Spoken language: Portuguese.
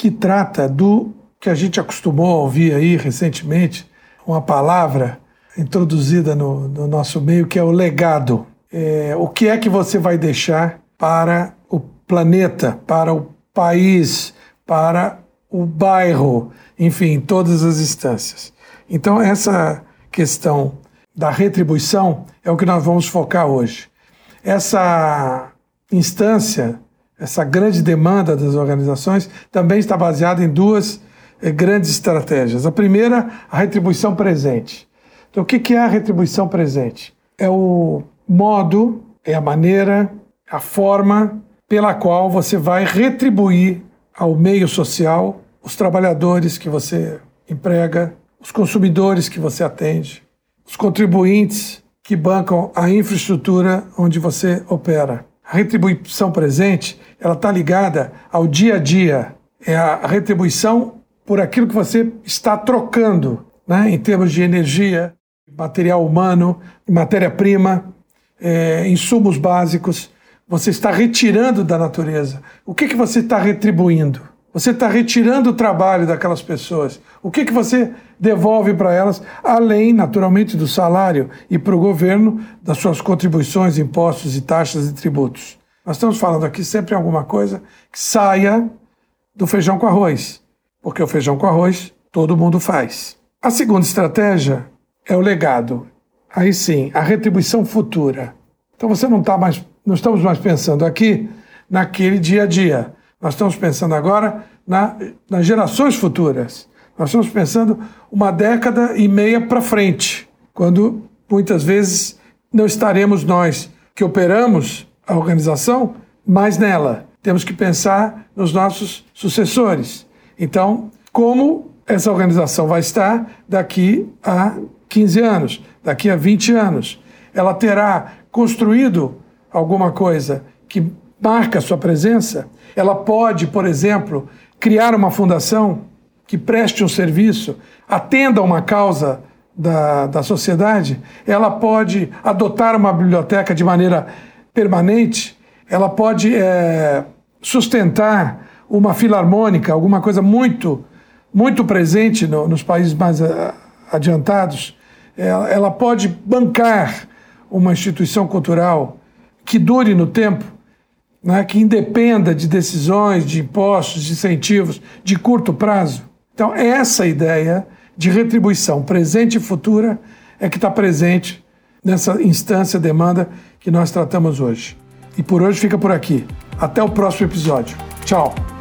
que trata do que a gente acostumou a ouvir aí recentemente, uma palavra introduzida no, no nosso meio que é o legado. É, o que é que você vai deixar para o planeta, para o país, para o bairro, enfim, todas as instâncias. Então, essa questão da retribuição é o que nós vamos focar hoje. Essa instância, essa grande demanda das organizações, também está baseada em duas é, grandes estratégias. A primeira, a retribuição presente. Então, o que é a retribuição presente? É o modo, é a maneira, a forma pela qual você vai retribuir ao meio social os trabalhadores que você emprega, os consumidores que você atende, os contribuintes que bancam a infraestrutura onde você opera. A retribuição presente, ela está ligada ao dia a dia. É a retribuição por aquilo que você está trocando, né, em termos de energia, material humano, matéria-prima, é, insumos básicos. Você está retirando da natureza. O que, que você está retribuindo? Você está retirando o trabalho daquelas pessoas. O que, que você devolve para elas, além, naturalmente, do salário e para o governo, das suas contribuições, impostos e taxas e tributos? Nós estamos falando aqui sempre em alguma coisa que saia do feijão com arroz porque o feijão com arroz todo mundo faz. A segunda estratégia é o legado. Aí sim, a retribuição futura. Então você não está mais, não estamos mais pensando aqui naquele dia a dia. Nós estamos pensando agora na, nas gerações futuras. Nós estamos pensando uma década e meia para frente, quando muitas vezes não estaremos nós que operamos a organização mais nela. Temos que pensar nos nossos sucessores. Então, como essa organização vai estar daqui a 15 anos, daqui a 20 anos? Ela terá construído alguma coisa que marca sua presença? Ela pode, por exemplo, criar uma fundação que preste um serviço, atenda a uma causa da, da sociedade? Ela pode adotar uma biblioteca de maneira permanente? Ela pode é, sustentar uma filarmônica, alguma coisa muito, muito presente no, nos países mais a, adiantados, ela, ela pode bancar uma instituição cultural que dure no tempo, né, que independa de decisões, de impostos, de incentivos de curto prazo. Então, essa ideia de retribuição presente e futura é que está presente nessa instância, demanda que nós tratamos hoje. E por hoje fica por aqui. Até o próximo episódio. Tchau!